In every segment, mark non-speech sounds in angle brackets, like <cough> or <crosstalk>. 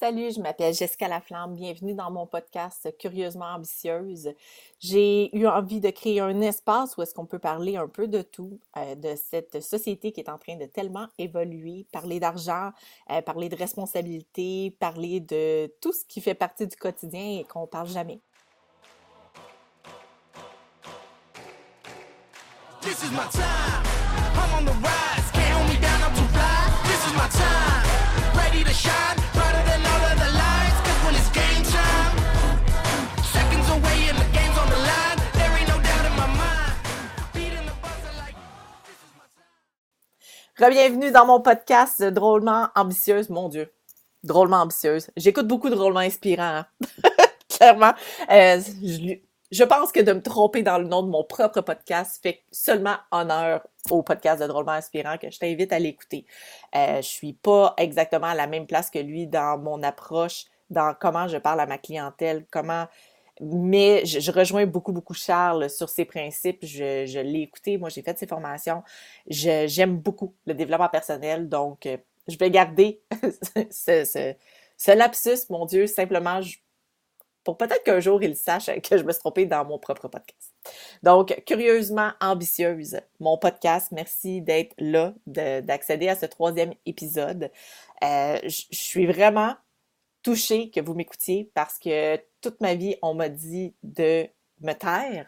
Salut, je m'appelle Jessica Laflamme. Bienvenue dans mon podcast Curieusement ambitieuse. J'ai eu envie de créer un espace où est-ce qu'on peut parler un peu de tout, euh, de cette société qui est en train de tellement évoluer, parler d'argent, euh, parler de responsabilité, parler de tout ce qui fait partie du quotidien et qu'on parle jamais. This is my time. I'm on the rise. Can't hold me down, I'm too. This is my time. Ready to shine. Bienvenue dans mon podcast Drôlement ambitieuse. Mon Dieu, drôlement ambitieuse. J'écoute beaucoup de drôlement inspirant. Hein. <laughs> Clairement. Euh, je, pense que de me tromper dans le nom de mon propre podcast fait seulement honneur au podcast de drôlement inspirant que je t'invite à l'écouter. Euh, je suis pas exactement à la même place que lui dans mon approche, dans comment je parle à ma clientèle, comment mais je, rejoins beaucoup, beaucoup Charles sur ses principes. Je, l'ai écouté, moi j'ai fait ses formations. J'aime beaucoup le développement personnel, donc euh, je vais garder <laughs> ce, lapsus, mon Dieu, simplement pour peut-être qu'un jour il sache que je me suis trompée dans mon propre podcast. Donc, curieusement ambitieuse, mon podcast. Merci d'être là, d'accéder à ce troisième épisode. Euh, je suis vraiment touchée que vous m'écoutiez parce que toute ma vie, on m'a dit de me taire,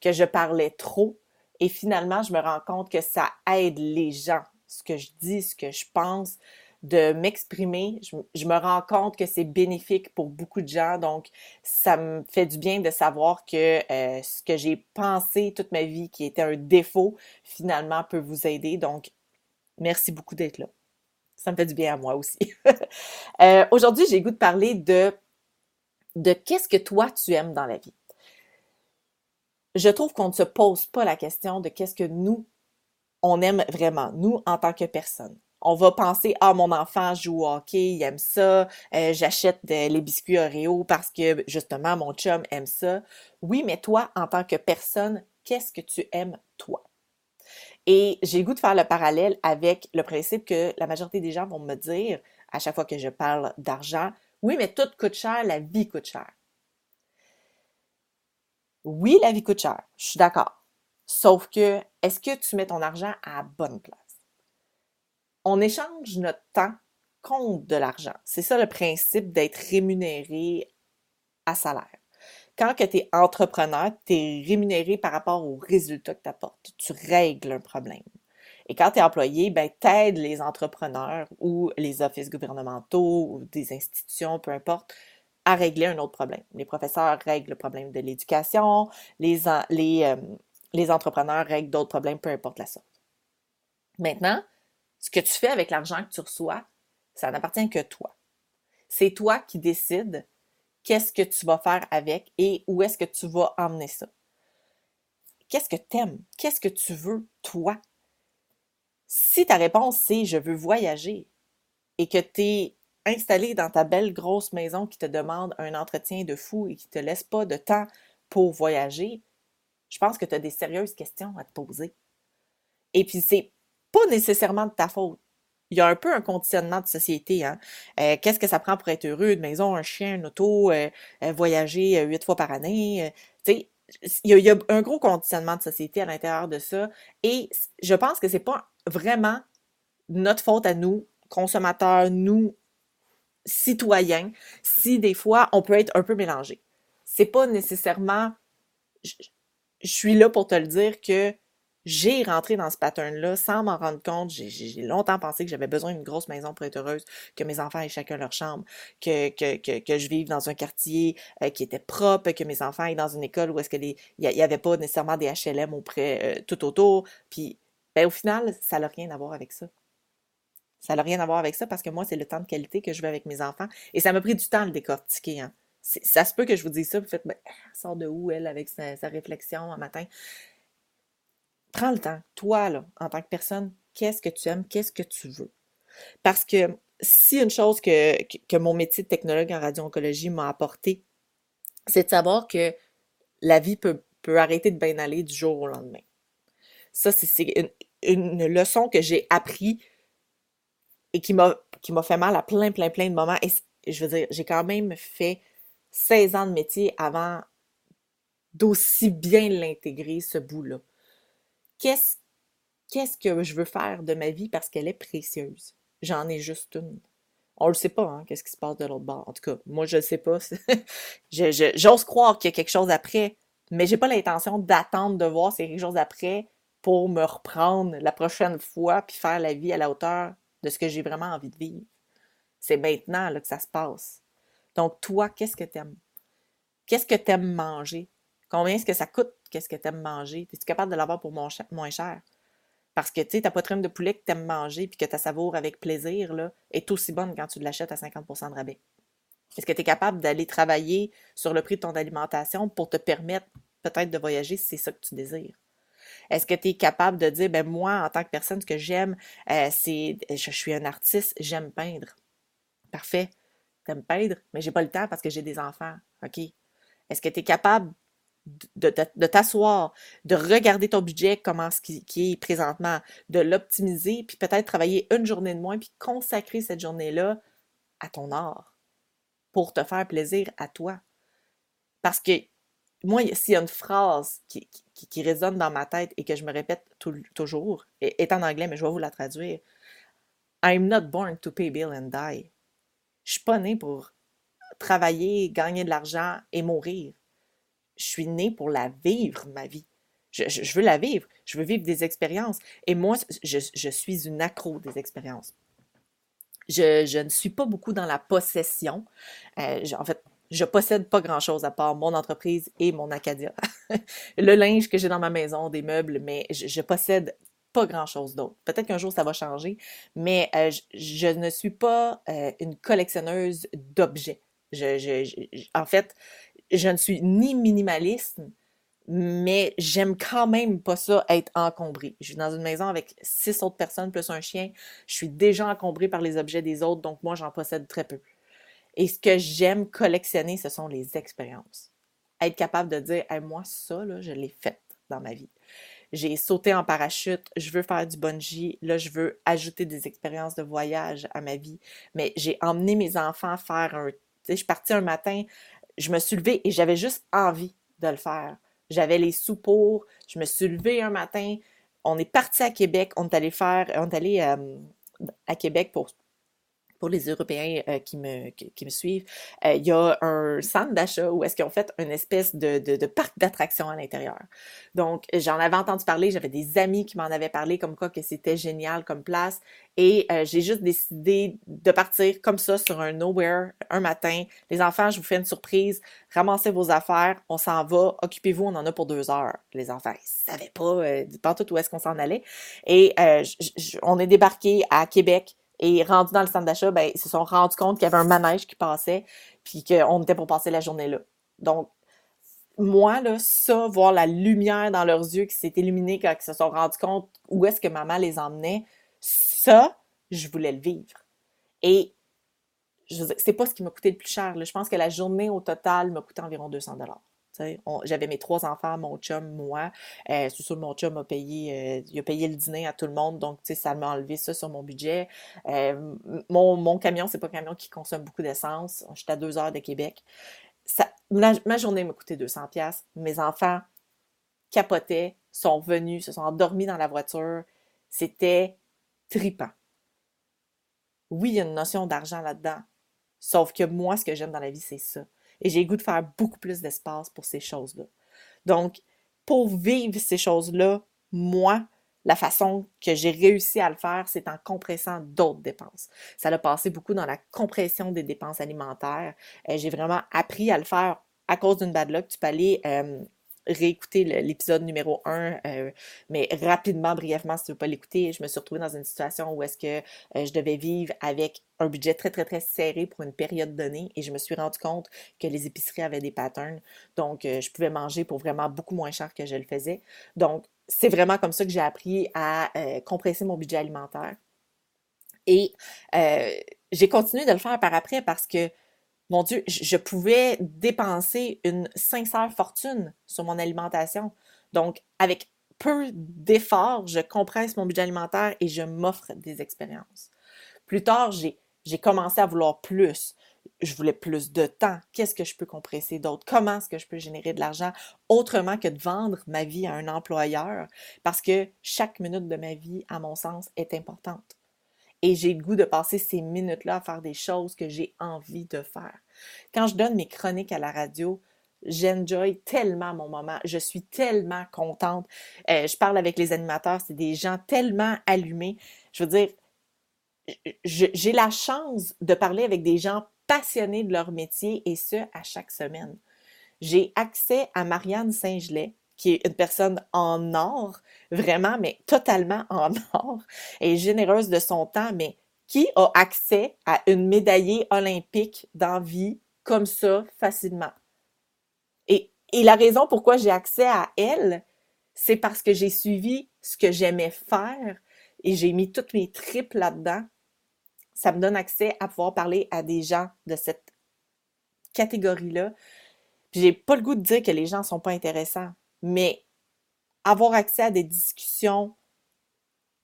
que je parlais trop. Et finalement, je me rends compte que ça aide les gens, ce que je dis, ce que je pense, de m'exprimer. Je, me rends compte que c'est bénéfique pour beaucoup de gens. Donc, ça me fait du bien de savoir que euh, ce que j'ai pensé toute ma vie, qui était un défaut, finalement peut vous aider. Donc, merci beaucoup d'être là. Ça me fait du bien à moi aussi. <laughs> Euh, aujourd'hui, j'ai goût de parler de de qu'est-ce que toi tu aimes dans la vie. Je trouve qu'on ne se pose pas la question de qu'est-ce que nous, on aime vraiment, nous en tant que personne. On va penser, ah, mon enfant joue au hockey, il aime ça, euh, j'achète les biscuits Oreo parce que justement mon chum aime ça. Oui, mais toi, en tant que personne, qu'est-ce que tu aimes toi? Et j'ai goût de faire le parallèle avec le principe que la majorité des gens vont me dire à chaque fois que je parle d'argent, oui, mais tout coûte cher, la vie coûte cher. Oui, la vie coûte cher, je suis d'accord. Sauf que, est-ce que tu mets ton argent à la bonne place? On échange notre temps contre de l'argent. C'est ça le principe d'être rémunéré à salaire. Quand tu es entrepreneur, tu es rémunéré par rapport aux résultats que tu apportes. Tu règles un problème. Et quand tu es employé, ben, t'aides les entrepreneurs ou les offices gouvernementaux ou des institutions, peu importe, à régler un autre problème. Les professeurs règlent le problème de l'éducation, les, les, euh, les entrepreneurs règlent d'autres problèmes, peu importe la sorte. Maintenant, ce que tu fais avec l'argent que tu reçois, ça n'appartient que toi. C'est toi qui décides qu'est-ce que tu vas faire avec et où est-ce que tu vas emmener ça. Qu'est-ce que tu aimes? Qu'est-ce que tu veux, toi? Si ta réponse c'est je veux voyager et que tu es installé dans ta belle grosse maison qui te demande un entretien de fou et qui te laisse pas de temps pour voyager, je pense que tu as des sérieuses questions à te poser. Et puis, c'est pas nécessairement de ta faute. Il y a un peu un conditionnement de société. Hein? Euh, qu'est-ce que ça prend pour être heureux? Une maison, un chien, une auto, euh, euh, voyager huit fois par année. tu il y, a, un gros conditionnement de société à l'intérieur de ça. Et je pense que c'est pas vraiment notre faute à nous, consommateurs, nous, citoyens, si des fois on peut être un peu mélangé. C'est pas nécessairement. Je, suis là pour te le dire que j'ai rentré dans ce pattern-là sans m'en rendre compte. J'ai longtemps pensé que j'avais besoin d'une grosse maison pour être heureuse, que mes enfants aient chacun leur chambre, que, que, que, que je vive dans un quartier euh, qui était propre, que mes enfants aient dans une école où est-ce que il y, avait pas nécessairement des HLM auprès euh, tout autour. Puis ben, au final, ça n'a rien à voir avec ça. Ça n'a rien à voir avec ça parce que moi, c'est le temps de qualité que je veux avec mes enfants. Et ça m'a pris du temps à le décortiquer. Hein. Ça se peut que je vous dise ça, vous faites, ben, elle sort de où, elle, avec sa, réflexion un matin? Prends le temps. Toi, en tant que personne, qu'est-ce que tu aimes? Qu'est-ce que tu veux? Parce que si une chose que, mon métier de technologue en radio-oncologie m'a apporté, c'est de savoir que la vie peut arrêter de bien aller du jour au lendemain. Ça, c'est une, leçon que j'ai appris et qui m'a fait mal à plein, plein, plein de moments. Et je veux dire, j'ai quand même fait 16 ans de métier avant d'aussi bien l'intégrer, ce bout-là. Qu'est-ce, que je veux faire de ma vie parce qu'elle est précieuse? J'en ai juste une. On le sait pas, hein, qu'est-ce qui se passe de l'autre bord. En tout cas, moi, je ne sais pas. <laughs> j'ose croire qu'il y a quelque chose après, mais j'ai pas l'intention d'attendre de voir s'il y a quelque chose après pour me reprendre la prochaine fois puis faire la vie à la hauteur de ce que j'ai vraiment envie de vivre. C'est maintenant là, que ça se passe. Donc, toi, qu'est-ce que tu aimes? Qu'est-ce que tu aimes manger? Combien est-ce que ça coûte? Qu'est-ce que tu aimes manger? Es-tu capable de l'avoir pour moins cher? Parce que, tu sais, ta poitrine de poulet que tu aimes manger puis que tu savoure avec plaisir, là, est aussi bonne quand tu l'achètes à 50% de rabais. Est-ce que tu es capable d'aller travailler sur le prix de ton alimentation pour te permettre peut-être de voyager si c'est ça que tu désires? Est-ce que tu es capable de dire, ben moi, en tant que personne, ce que j'aime, euh, c'est, je, suis un artiste, j'aime peindre. Parfait. T'aimes peindre, mais j'ai pas le temps parce que j'ai des enfants. OK? Est-ce que tu es capable de, t'asseoir, de regarder ton budget, comment ce qui, qui est présentement, de l'optimiser, puis peut-être travailler une journée de moins, puis consacrer cette journée-là à ton art pour te faire plaisir à toi? Parce que moi, s'il y a une phrase qui, qui, résonne dans ma tête et que je me répète toujours, et, est en anglais, mais je vais vous la traduire. I'm not born to pay bill and die. Je suis pas né pour travailler, gagner de l'argent et mourir. Je suis né pour la vivre, ma vie. Je, veux la vivre. Je veux vivre des expériences. Et moi, je, suis une accro des expériences. Je, ne suis pas beaucoup dans la possession. Euh, en fait, je possède pas grand-chose à part mon entreprise et mon Acadia. <laughs> le linge que j'ai dans ma maison, des meubles, mais je, possède pas grand-chose d'autre. Peut-être qu'un jour ça va changer, mais euh, je, ne suis pas euh, une collectionneuse d'objets. en fait, je ne suis ni minimaliste, mais j'aime quand même pas ça être encombré. Je suis dans une maison avec six autres personnes plus un chien. Je suis déjà encombré par les objets des autres, donc moi j'en possède très peu. Et ce que j'aime collectionner, ce sont les expériences. Être capable de dire, moi, ça, là, je l'ai fait dans ma vie. J'ai sauté en parachute, je veux faire du bungee, là, je veux ajouter des expériences de voyage à ma vie. Mais j'ai emmené mes enfants faire un. Tu je suis partie un matin, je me suis levée et j'avais juste envie de le faire. J'avais les sous pour, je me suis levée un matin, on est parti à Québec, on est allé faire, on est allé euh, à Québec pour pour les Européens euh, qui, me, qui, me suivent, euh, il y a un centre d'achat où est-ce qu'ils ont fait une espèce de, parc d'attractions à l'intérieur. Donc, j'en avais entendu parler, j'avais des amis qui m'en avaient parlé comme quoi que c'était génial comme place. Et euh, j'ai juste décidé de partir comme ça sur un nowhere un matin. Les enfants, je vous fais une surprise. Ramassez vos affaires, on s'en va, occupez-vous, on en a pour deux heures. Les enfants, ils savaient pas pas tout où est-ce qu'on s'en allait. Et on est débarqué à Québec et rendu dans le centre d'achat, ben, ils se sont rendus compte qu'il y avait un manège qui passait, puis qu'on était pour passer la journée là. Donc, moi, là, ça, voir la lumière dans leurs yeux qui s'est illuminée quand ils se sont rendus compte où est-ce que maman les emmenait, ça, je voulais le vivre. Et c'est pas ce qui m'a coûté le plus cher. Je pense que la journée au total m'a coûté environ 200 dollars. J'avais mes trois enfants, mon chum, moi. Euh, c'est sûr, mon chum a payé, euh, il le dîner à tout le monde, donc ça m'a enlevé ça sur mon budget. Euh, mon, mon, camion, c'est pas un camion qui consomme beaucoup d'essence. J'étais à deux heures de Québec. Ma, journée m'a coûté 200 pièces. Mes enfants capotaient, sont venus, se sont endormis dans la voiture. C'était tripant. Oui, il y a une notion d'argent là-dedans. Sauf que moi, ce que j'aime dans la vie, c'est ça. Et j'ai le goût de faire beaucoup plus d'espace pour ces choses-là. Donc, pour vivre ces choses-là, moi, la façon que j'ai réussi à le faire, c'est en compressant d'autres dépenses. Ça a passé beaucoup dans la compression des dépenses alimentaires. Euh, j'ai vraiment appris à le faire à cause d'une bad luck. Tu peux aller réécouter l'épisode numéro 1, euh, mais rapidement, brièvement, si tu ne veux pas l'écouter, je me suis retrouvée dans une situation où est-ce que euh, je devais vivre avec un budget très, très, très serré pour une période donnée et je me suis rendu compte que les épiceries avaient des patterns. Donc, euh, je pouvais manger pour vraiment beaucoup moins cher que je le faisais. Donc, c'est vraiment comme ça que j'ai appris à compresser mon budget alimentaire. Et j'ai continué de le faire par après parce que mon Dieu, je pouvais dépenser une sincère fortune sur mon alimentation. Donc, avec peu d'efforts, je compresse mon budget alimentaire et je m'offre des expériences. Plus tard, j'ai commencé à vouloir plus. je voulais plus de temps. Qu'est-ce que je peux compresser d'autre? Comment est-ce que je peux générer de l'argent autrement que de vendre ma vie à un employeur? Parce que chaque minute de ma vie, à mon sens, est importante. Et j'ai le goût de passer ces minutes-là à faire des choses que j'ai envie de faire. Quand je donne mes chroniques à la radio, j'enjoy tellement mon moment. Je suis tellement contente. Euh, je parle avec les animateurs, c'est des gens tellement allumés. Je veux dire, j'ai la chance de parler avec des gens passionnés de leur métier et ce, à chaque semaine. J'ai accès à Marianne Saint-Gelais, qui est une personne en or, vraiment, mais totalement en <laughs> or, et généreuse de son temps, mais qui a accès à une médaillée olympique d'envie comme ça facilement. Et, et la raison pourquoi j'ai accès à elle, c'est parce que j'ai suivi ce que j'aimais faire et j'ai mis toutes mes tripes là-dedans ça me donne accès à pouvoir parler à des gens de cette catégorie-là. J'ai pas le goût de dire que les gens sont pas intéressants, mais avoir accès à des discussions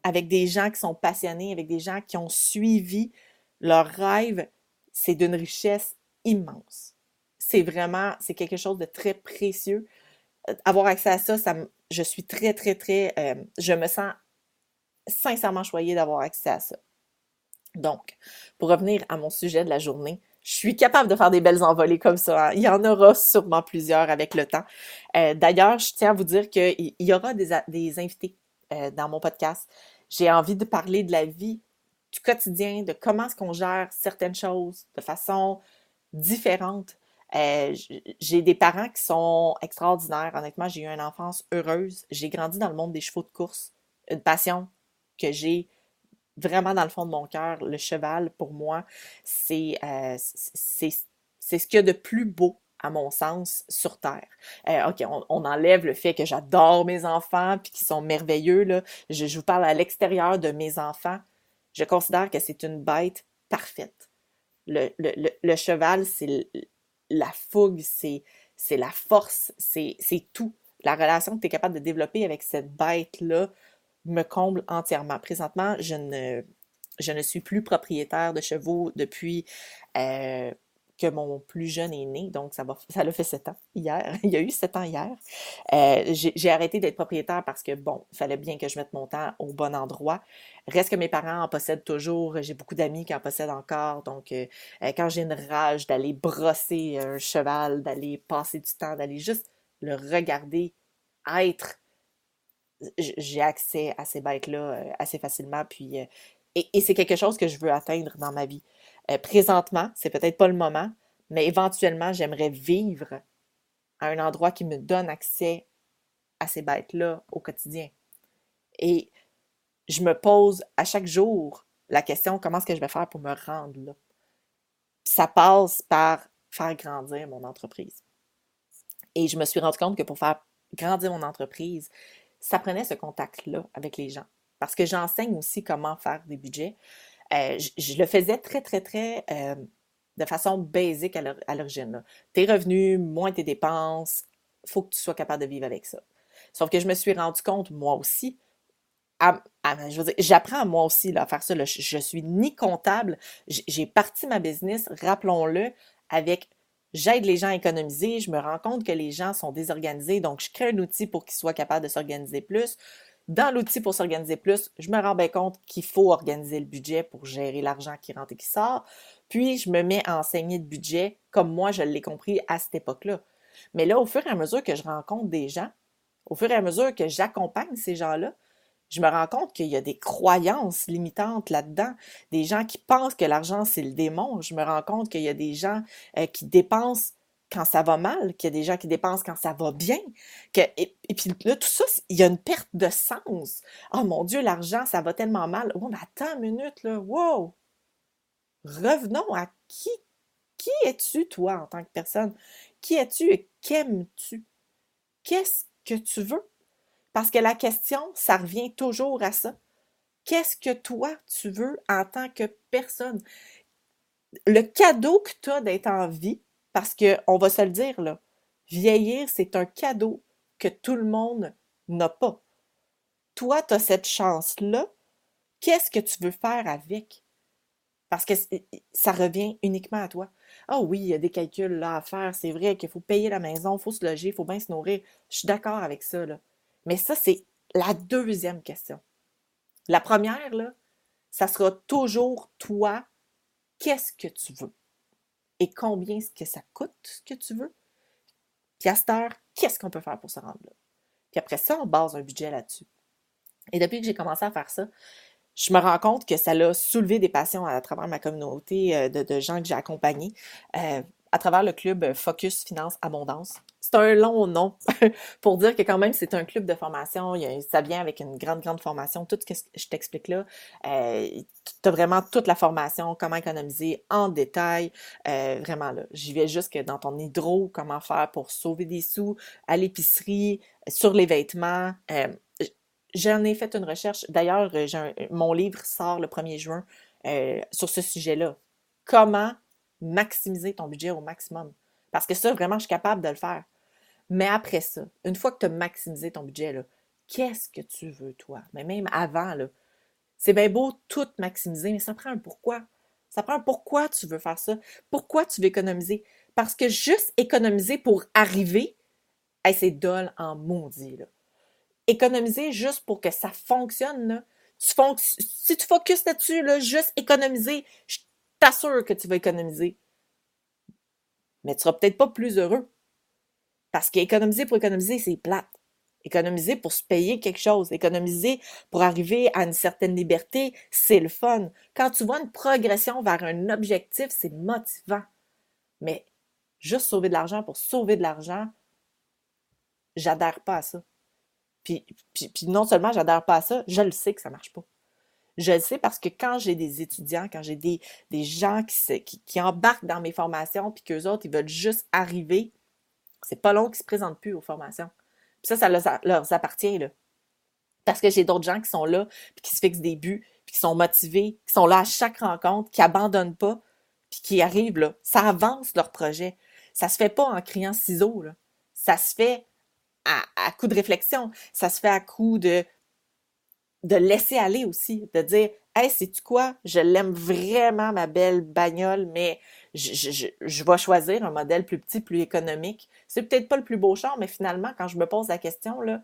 avec des gens qui sont passionnés, avec des gens qui ont suivi leur rêve, c'est d'une richesse immense. C'est vraiment, c'est quelque chose de très précieux. Euh, avoir accès à ça, ça je suis très, très, très, euh, je me sens sincèrement choyée d'avoir accès à ça. Donc, pour revenir à mon sujet de la journée, je suis capable de faire des belles envolées comme ça. Hein. Il y en aura sûrement plusieurs avec le temps. Euh, d'ailleurs, je tiens à vous dire qu'il y aura des, invités euh, dans mon podcast. J'ai envie de parler de la vie, du quotidien, de comment est-ce qu'on gère certaines choses de façon différente. Euh, j'ai des parents qui sont extraordinaires. Honnêtement, j'ai eu une enfance heureuse. J'ai grandi dans le monde des chevaux de course, une passion que j'ai vraiment dans le fond de mon cœur, le cheval, pour moi, c'est euh, c'est ce qu'il y a de plus beau à mon sens, sur Terre. Euh, OK, on, enlève le fait que j'adore mes enfants puis qu'ils sont merveilleux. Là. Je, vous parle à l'extérieur de mes enfants. Je considère que c'est une bête parfaite. Le, le, le, cheval, c'est la fougue, c'est la force, c'est tout. La relation que tu es capable de développer avec cette bête-là, me comble entièrement. Présentement, je ne, suis plus propriétaire de chevaux depuis euh, que mon plus jeune est né, donc ça, va, <laughs> ça l'a fait sept ans hier. <laughs> Il y a eu sept ans hier. Euh, j'ai, arrêté d'être propriétaire parce que, bon, il fallait bien que je mette mon temps au bon endroit. Reste que mes parents en possèdent toujours. J'ai beaucoup d'amis qui en possèdent encore. Donc, euh, quand j'ai une rage d'aller brosser un cheval, d'aller passer du temps, d'aller juste le regarder être j'ai accès à ces bêtes-là euh, assez facilement. Puis, euh, et, c'est quelque chose que je veux atteindre dans ma vie. Euh, présentement, c'est peut-être pas le moment, mais éventuellement, j'aimerais vivre à un endroit qui me donne accès à ces bêtes-là au quotidien. Et je me pose à chaque jour la question comment est-ce que je vais faire pour me rendre là? ça passe par faire grandir mon entreprise. Et je me suis rendu compte que pour faire grandir mon entreprise, ça prenait ce contact-là avec les gens. Parce que j'enseigne aussi comment faire des budgets. Euh, je, le faisais très, très, très euh, de façon basique à l'origine. Tes revenus, moins tes dépenses, faut que tu sois capable de vivre avec ça. Sauf que je me suis rendu compte, moi aussi, je veux dire, j'apprends moi aussi à faire ça. Je, je suis ni comptable. J'ai parti ma business, rappelons-le, avec J'aide les gens à économiser, je me rends compte que les gens sont désorganisés, donc je crée un outil pour qu'ils soient capables de s'organiser plus. Dans l'outil pour s'organiser plus, je me rends bien compte qu'il faut organiser le budget pour gérer l'argent qui rentre et qui sort. Puis, je me mets à enseigner de budget comme moi, je l'ai compris à cette époque-là. Mais là, au fur et à mesure que je rencontre des gens, au fur et à mesure que j'accompagne ces gens-là, je me rends compte qu'il y a des croyances limitantes là-dedans, des gens qui pensent que l'argent, c'est le démon. Je me rends compte qu'il y a des gens euh, qui dépensent quand ça va mal, qu'il y a des gens qui dépensent quand ça va bien. Que, et, puis là, tout ça, il y a une perte de sens. Oh mon Dieu, l'argent, ça va tellement mal. Oh, mais attends une minute, là. Wow! Revenons à qui, qui es-tu, toi, en tant que personne? Qui es-tu et qu'aimes-tu? Qu'est-ce que tu veux? Parce que la question, ça revient toujours à ça. Qu'est-ce que toi, tu veux en tant que personne? Le cadeau que tu as d'être en vie, parce qu'on va se le dire, là, vieillir, c'est un cadeau que tout le monde n'a pas. Toi, tu as cette chance-là. Qu'est-ce que tu veux faire avec? Parce que ça revient uniquement à toi. Ah oui, il y a des calculs à faire. C'est vrai qu'il faut payer la maison, il faut se loger, il faut bien se nourrir. Je suis d'accord avec ça. Là. Mais ça, c'est la deuxième question. La première, là, ça sera toujours toi, qu'est-ce que tu veux? Et combien est-ce que ça coûte ce que tu veux? Puis à cette heure, qu'est-ce qu'on peut faire pour se rendre là? Puis après ça, on base un budget là-dessus. Et depuis que j'ai commencé à faire ça, je me rends compte que ça l'a soulevé des passions à travers ma communauté euh, de, gens que j'ai accompagnés euh, à travers le club Focus Finance Abondance. C'est un long nom <laughs> pour dire que quand même c'est un club de formation. ça vient avec une grande, grande formation. Tout ce que je t'explique là, euh, tu as vraiment toute la formation, comment économiser en détail. vraiment là, j'y vais jusque dans ton hydro, comment faire pour sauver des sous à l'épicerie, sur les vêtements. J'en ai fait une recherche. D'ailleurs, euh, mon livre sort le 1er juin euh, sur ce sujet-là. Comment maximiser ton budget au maximum? Parce que ça, vraiment, je suis capable de le faire. Mais après ça, une fois que tu as maximisé ton budget, qu'est-ce que tu veux, toi? Mais même avant, c'est bien beau tout maximiser, mais ça prend un pourquoi. Ça prend un pourquoi tu veux faire ça. Pourquoi tu veux économiser? Parce que juste économiser pour arriver, c'est dole en maudit. Là économiser juste pour que ça fonctionne, Tu si tu focuses là-dessus, là, juste économiser, t'assure que tu vas économiser. Mais tu seras peut-être pas plus heureux. Parce qu'économiser pour économiser, c'est plate. Économiser pour se payer quelque chose, économiser pour arriver à une certaine liberté, c'est le fun. Quand tu vois une progression vers un objectif, c'est motivant. Mais juste sauver de l'argent pour sauver de l'argent, j'adhère pas à ça. Puis, non seulement j'adhère pas à ça, je le sais que ça marche pas. Je le sais parce que quand j'ai des étudiants, quand j'ai des, des gens qui, embarquent dans mes formations, puis qu'eux autres, ils veulent juste arriver, c'est pas long qu'ils se présentent plus aux formations. Puis ça, ça leur, appartient. Parce que j'ai d'autres gens qui sont là, puis qui se fixent des buts, puis qui sont motivés, qui sont là à chaque rencontre, qui abandonnent pas, puis qui arrivent, là. Ça avance leur projet. Ça se fait pas en criant ciseaux, là. Ça se fait à, coup de réflexion. Ça se fait à coup de, de laisser aller aussi, de dire Hey, sais-tu quoi? Je l'aime vraiment, ma belle bagnole, mais je, je, vais choisir un modèle plus petit, plus économique. C'est peut-être pas le plus beau char, mais finalement, quand je me pose la question, là,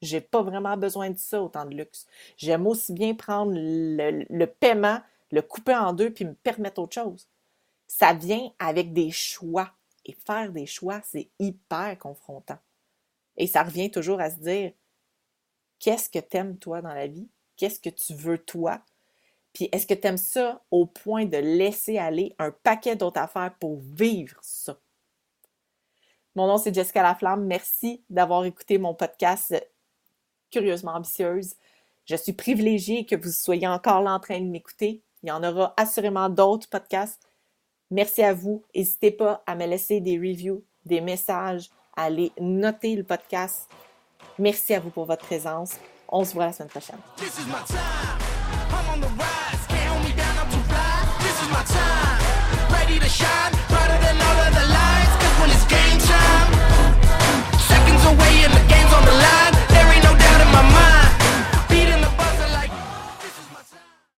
j'ai pas vraiment besoin de ça, autant de luxe. J'aime aussi bien prendre le, le, paiement, le couper en deux, puis me permettre autre chose. Ça vient avec des choix. Et faire des choix, c'est hyper confrontant. Et ça revient toujours à se dire qu'est-ce que t'aimes toi dans la vie? Qu'est-ce que tu veux toi? Puis est-ce que tu aimes ça au point de laisser aller un paquet d'autres affaires pour vivre ça? Mon nom, c'est Jessica Laflamme. Merci d'avoir écouté mon podcast Curieusement ambitieuse. Je suis privilégiée que vous soyez encore là en train de m'écouter. Il y en aura assurément d'autres podcasts. Merci à vous. N'hésitez pas à me laisser des reviews, des messages, allez noter le podcast. Merci à vous pour votre présence. On se voit la semaine prochaine.